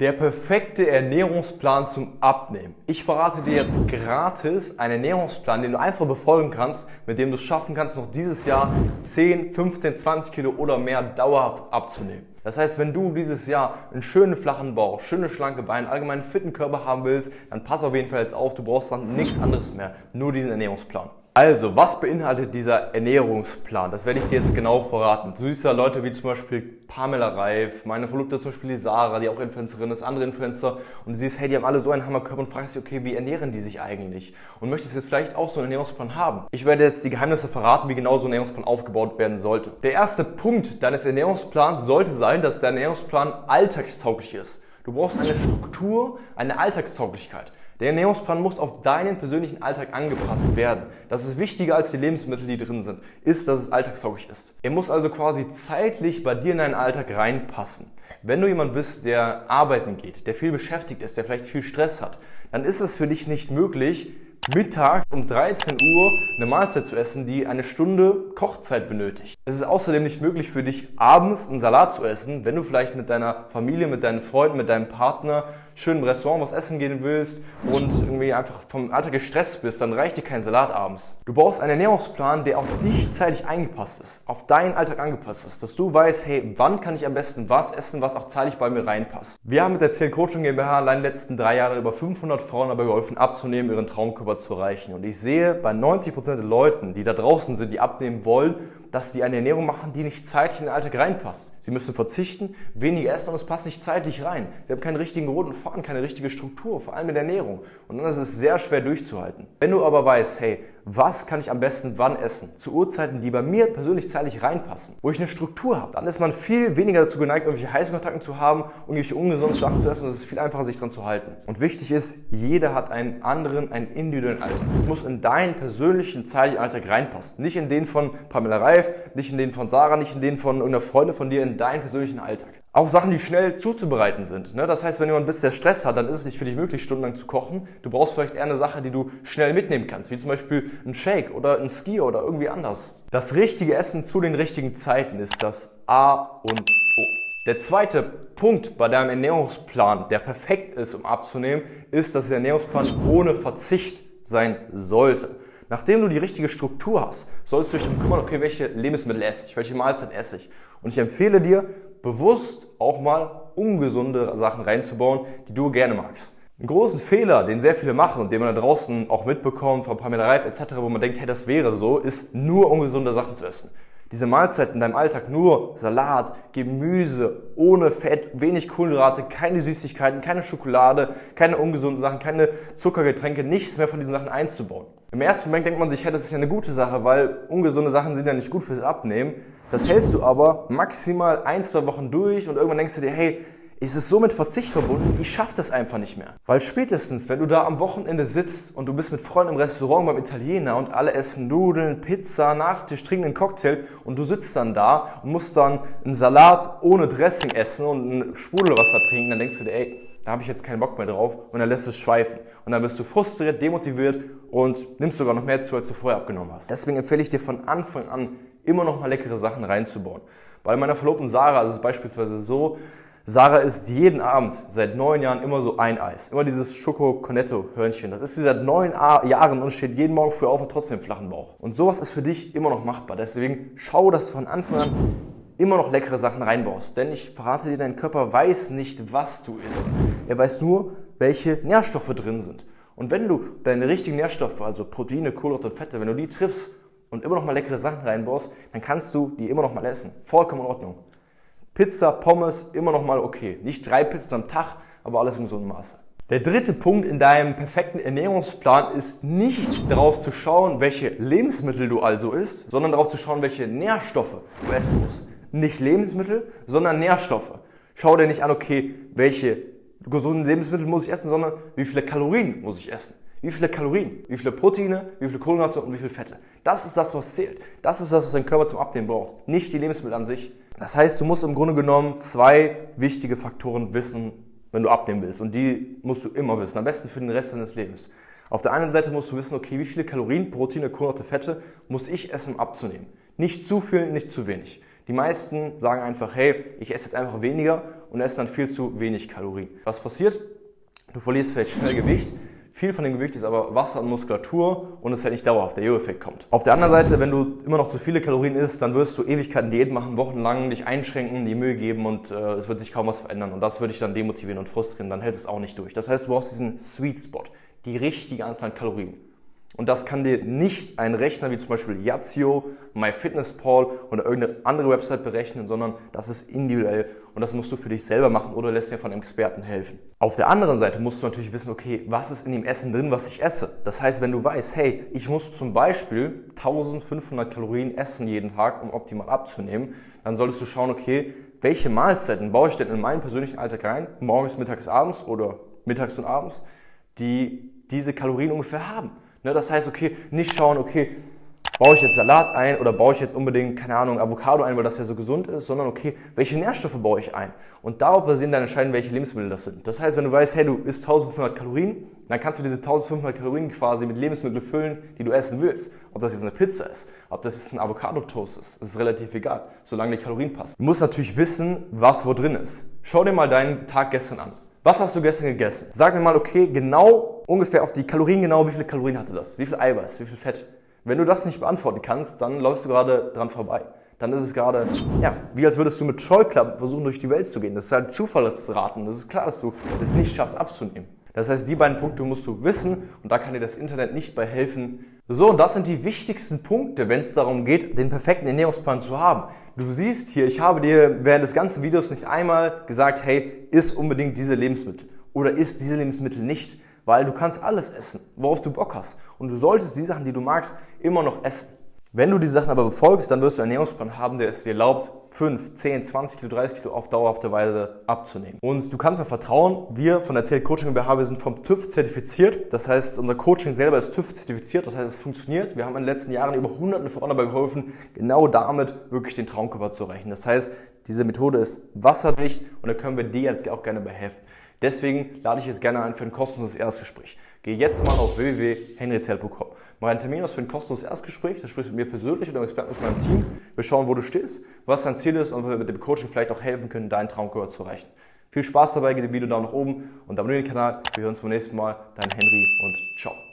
Der perfekte Ernährungsplan zum Abnehmen. Ich verrate dir jetzt gratis einen Ernährungsplan, den du einfach befolgen kannst, mit dem du es schaffen kannst, noch dieses Jahr 10, 15, 20 Kilo oder mehr dauerhaft abzunehmen. Das heißt, wenn du dieses Jahr einen schönen flachen Bauch, schöne schlanke Beine, allgemein einen fitten Körper haben willst, dann pass auf jeden Fall jetzt auf, du brauchst dann nichts anderes mehr, nur diesen Ernährungsplan. Also, was beinhaltet dieser Ernährungsplan? Das werde ich dir jetzt genau verraten. Du siehst ja Leute wie zum Beispiel Pamela Reif, meine Verlobte zum Beispiel die Sarah, die auch Influencerin ist, andere Influencer und du siehst, hey, die haben alle so einen Hammerkörper und fragst dich, okay, wie ernähren die sich eigentlich? Und möchtest jetzt vielleicht auch so einen Ernährungsplan haben? Ich werde jetzt die Geheimnisse verraten, wie genau so ein Ernährungsplan aufgebaut werden sollte. Der erste Punkt deines Ernährungsplans sollte sein, dass der Ernährungsplan alltagstauglich ist. Du brauchst eine Struktur, eine Alltagstauglichkeit. Der Ernährungsplan muss auf deinen persönlichen Alltag angepasst werden. Das ist wichtiger als die Lebensmittel, die drin sind, ist, dass es alltagstauglich ist. Er muss also quasi zeitlich bei dir in deinen Alltag reinpassen. Wenn du jemand bist, der arbeiten geht, der viel beschäftigt ist, der vielleicht viel Stress hat, dann ist es für dich nicht möglich, mittags um 13 Uhr eine Mahlzeit zu essen, die eine Stunde Kochzeit benötigt. Es ist außerdem nicht möglich für dich, abends einen Salat zu essen, wenn du vielleicht mit deiner Familie, mit deinen Freunden, mit deinem Partner schön im Restaurant was essen gehen willst und irgendwie einfach vom Alltag gestresst bist, dann reicht dir kein Salat abends. Du brauchst einen Ernährungsplan, der auf dich zeitlich eingepasst ist, auf deinen Alltag angepasst ist, dass du weißt, hey, wann kann ich am besten was essen, was auch zeitlich bei mir reinpasst. Wir haben mit der Ziel Coaching GmbH allein in den letzten drei Jahren über 500 Frauen dabei geholfen, abzunehmen, ihren Traumkörper zu erreichen. Und ich sehe bei 90% der Leuten, die da draußen sind, die abnehmen wollen, dass sie eine Ernährung machen, die nicht zeitlich in den Alltag reinpasst. Sie müssen verzichten, weniger essen und es passt nicht zeitlich rein. Sie haben keinen richtigen roten Faden, keine richtige Struktur, vor allem in der Ernährung. Und dann ist es sehr schwer durchzuhalten. Wenn du aber weißt, hey, was kann ich am besten wann essen? Zu Uhrzeiten, die bei mir persönlich zeitlich reinpassen, wo ich eine Struktur habe, dann ist man viel weniger dazu geneigt, irgendwelche Heißkontakten zu haben, irgendwelche ungesunde Sachen zu essen und es ist viel einfacher, sich daran zu halten. Und wichtig ist, jeder hat einen anderen, einen individuellen Alltag. Es muss in deinen persönlichen zeitlichen Alltag reinpassen. Nicht in den von Pamela Reif, nicht in den von Sarah, nicht in den von irgendeiner Freundin von dir, in deinen persönlichen Alltag. Auch Sachen, die schnell zuzubereiten sind. Ne? Das heißt, wenn jemand ein bisschen Stress hat, dann ist es nicht für dich möglich, stundenlang zu kochen. Du brauchst vielleicht eher eine Sache, die du schnell mitnehmen kannst, wie zum Beispiel ein Shake oder ein Skier oder irgendwie anders. Das richtige Essen zu den richtigen Zeiten ist das A und O. Der zweite Punkt bei deinem Ernährungsplan, der perfekt ist, um abzunehmen, ist, dass der Ernährungsplan ohne Verzicht sein sollte. Nachdem du die richtige Struktur hast, sollst du dich darum kümmern, okay, welche Lebensmittel esse ich, welche Mahlzeit esse ich. Und ich empfehle dir, bewusst auch mal ungesunde Sachen reinzubauen, die du gerne magst. Einen großen Fehler, den sehr viele machen und den man da draußen auch mitbekommt von Pamela Reif etc., wo man denkt, hey, das wäre so, ist nur ungesunde Sachen zu essen. Diese Mahlzeit in deinem Alltag nur Salat, Gemüse, ohne Fett, wenig Kohlenhydrate, keine Süßigkeiten, keine Schokolade, keine ungesunden Sachen, keine Zuckergetränke, nichts mehr von diesen Sachen einzubauen. Im ersten Moment denkt man sich, hey, das ist ja eine gute Sache, weil ungesunde Sachen sind ja nicht gut fürs Abnehmen. Das hältst du aber maximal ein, zwei Wochen durch und irgendwann denkst du dir, hey, ist es so mit Verzicht verbunden, ich schaffe das einfach nicht mehr. Weil spätestens, wenn du da am Wochenende sitzt und du bist mit Freunden im Restaurant beim Italiener und alle essen Nudeln, Pizza, Nachtisch, trinken einen Cocktail und du sitzt dann da und musst dann einen Salat ohne Dressing essen und ein Sprudelwasser trinken, dann denkst du dir, ey, da habe ich jetzt keinen Bock mehr drauf und dann lässt es schweifen. Und dann bist du frustriert, demotiviert und nimmst sogar noch mehr zu, als du vorher abgenommen hast. Deswegen empfehle ich dir von Anfang an immer noch mal leckere Sachen reinzubauen. Bei meiner Verlobten Sarah ist es beispielsweise so, Sarah isst jeden Abend seit neun Jahren immer so ein Eis. Immer dieses Schoko-Cornetto-Hörnchen. Das ist sie seit neun Jahren und steht jeden Morgen früh auf und trotzdem flachen Bauch. Und sowas ist für dich immer noch machbar. Deswegen schau, dass du von Anfang an immer noch leckere Sachen reinbaust. Denn ich verrate dir, dein Körper weiß nicht, was du isst. Er weiß nur, welche Nährstoffe drin sind. Und wenn du deine richtigen Nährstoffe, also Proteine, Kohlenhydrate und Fette, wenn du die triffst und immer noch mal leckere Sachen reinbaust, dann kannst du die immer noch mal essen. Vollkommen in Ordnung. Pizza, Pommes, immer noch mal okay. Nicht drei Pizzen am Tag, aber alles im gesunden Maße. Der dritte Punkt in deinem perfekten Ernährungsplan ist nicht darauf zu schauen, welche Lebensmittel du also isst, sondern darauf zu schauen, welche Nährstoffe du essen musst. Nicht Lebensmittel, sondern Nährstoffe. Schau dir nicht an, okay, welche gesunden Lebensmittel muss ich essen, sondern wie viele Kalorien muss ich essen. Wie viele Kalorien, wie viele Proteine, wie viele Kohlenhydrate und wie viele Fette. Das ist das, was zählt. Das ist das, was dein Körper zum Abnehmen braucht. Nicht die Lebensmittel an sich. Das heißt, du musst im Grunde genommen zwei wichtige Faktoren wissen, wenn du abnehmen willst. Und die musst du immer wissen. Am besten für den Rest deines Lebens. Auf der einen Seite musst du wissen, okay, wie viele Kalorien, Proteine, Kohlenhydrate, Fette muss ich essen, um abzunehmen. Nicht zu viel, nicht zu wenig. Die meisten sagen einfach, hey, ich esse jetzt einfach weniger und esse dann viel zu wenig Kalorien. Was passiert? Du verlierst vielleicht schnell Gewicht, viel von dem Gewicht ist aber Wasser und Muskulatur und es halt nicht dauerhaft, der Jojo-Effekt kommt. Auf der anderen Seite, wenn du immer noch zu viele Kalorien isst, dann wirst du Ewigkeiten Diät machen, wochenlang dich einschränken, die Mühe geben und äh, es wird sich kaum was verändern. Und das würde dich dann demotivieren und frustrieren, dann hältst du es auch nicht durch. Das heißt, du brauchst diesen Sweet Spot, die richtige Anzahl an Kalorien. Und das kann dir nicht ein Rechner wie zum Beispiel Yazio, MyFitnessPal oder irgendeine andere Website berechnen, sondern das ist individuell und das musst du für dich selber machen oder lässt dir von einem Experten helfen. Auf der anderen Seite musst du natürlich wissen, okay, was ist in dem Essen drin, was ich esse? Das heißt, wenn du weißt, hey, ich muss zum Beispiel 1500 Kalorien essen jeden Tag, um optimal abzunehmen, dann solltest du schauen, okay, welche Mahlzeiten baue ich denn in meinen persönlichen Alltag rein, morgens, mittags, abends oder mittags und abends, die diese Kalorien ungefähr haben. Ne, das heißt, okay, nicht schauen, okay, baue ich jetzt Salat ein oder baue ich jetzt unbedingt, keine Ahnung, Avocado ein, weil das ja so gesund ist, sondern okay, welche Nährstoffe baue ich ein? Und darauf basieren dann entscheiden, welche Lebensmittel das sind. Das heißt, wenn du weißt, hey, du isst 1500 Kalorien, dann kannst du diese 1500 Kalorien quasi mit Lebensmitteln füllen, die du essen willst. Ob das jetzt eine Pizza ist, ob das jetzt ein Avocado-Toast ist, das ist relativ egal, solange die Kalorien passen. Du musst natürlich wissen, was wo drin ist. Schau dir mal deinen Tag gestern an. Was hast du gestern gegessen? Sag mir mal, okay, genau ungefähr auf die Kalorien genau, wie viele Kalorien hatte das? Wie viel Eiweiß? Wie viel Fett? Wenn du das nicht beantworten kannst, dann läufst du gerade dran vorbei. Dann ist es gerade, ja, wie als würdest du mit Scheuklappen versuchen, durch die Welt zu gehen. Das ist halt Zufallsraten. Das ist klar, dass du es nicht schaffst, abzunehmen. Das heißt, die beiden Punkte musst du wissen und da kann dir das Internet nicht bei helfen. So, und das sind die wichtigsten Punkte, wenn es darum geht, den perfekten Ernährungsplan zu haben. Du siehst hier, ich habe dir während des ganzen Videos nicht einmal gesagt, hey, isst unbedingt diese Lebensmittel oder isst diese Lebensmittel nicht, weil du kannst alles essen, worauf du Bock hast. Und du solltest die Sachen, die du magst, immer noch essen. Wenn du die Sachen aber befolgst, dann wirst du einen Ernährungsplan haben, der es dir erlaubt, 5, 10, 20 Kilo, 30 Kilo auf dauerhafte Weise abzunehmen. Und du kannst mir vertrauen, wir von der CL Coaching BH, wir sind vom TÜV zertifiziert. Das heißt, unser Coaching selber ist TÜV zertifiziert. Das heißt, es funktioniert. Wir haben in den letzten Jahren über hunderten Frauen dabei geholfen, genau damit wirklich den Traumkörper zu erreichen. Das heißt, diese Methode ist wasserdicht und da können wir dir jetzt auch gerne bei helfen. Deswegen lade ich jetzt gerne ein für ein kostenloses Erstgespräch. Geh jetzt mal auf www.henryzell.com. Mach einen Termin aus für ein kostenloses Erstgespräch. Da sprichst du mit mir persönlich oder mit Experten aus meinem Team. Wir schauen, wo du stehst, was dein Ziel ist und wir mit dem Coaching vielleicht auch helfen können, deinen Traumkörper zu erreichen. Viel Spaß dabei, gib dem Video Daumen nach oben und abonniere den Kanal. Wir hören uns beim nächsten Mal. Dein Henry und ciao.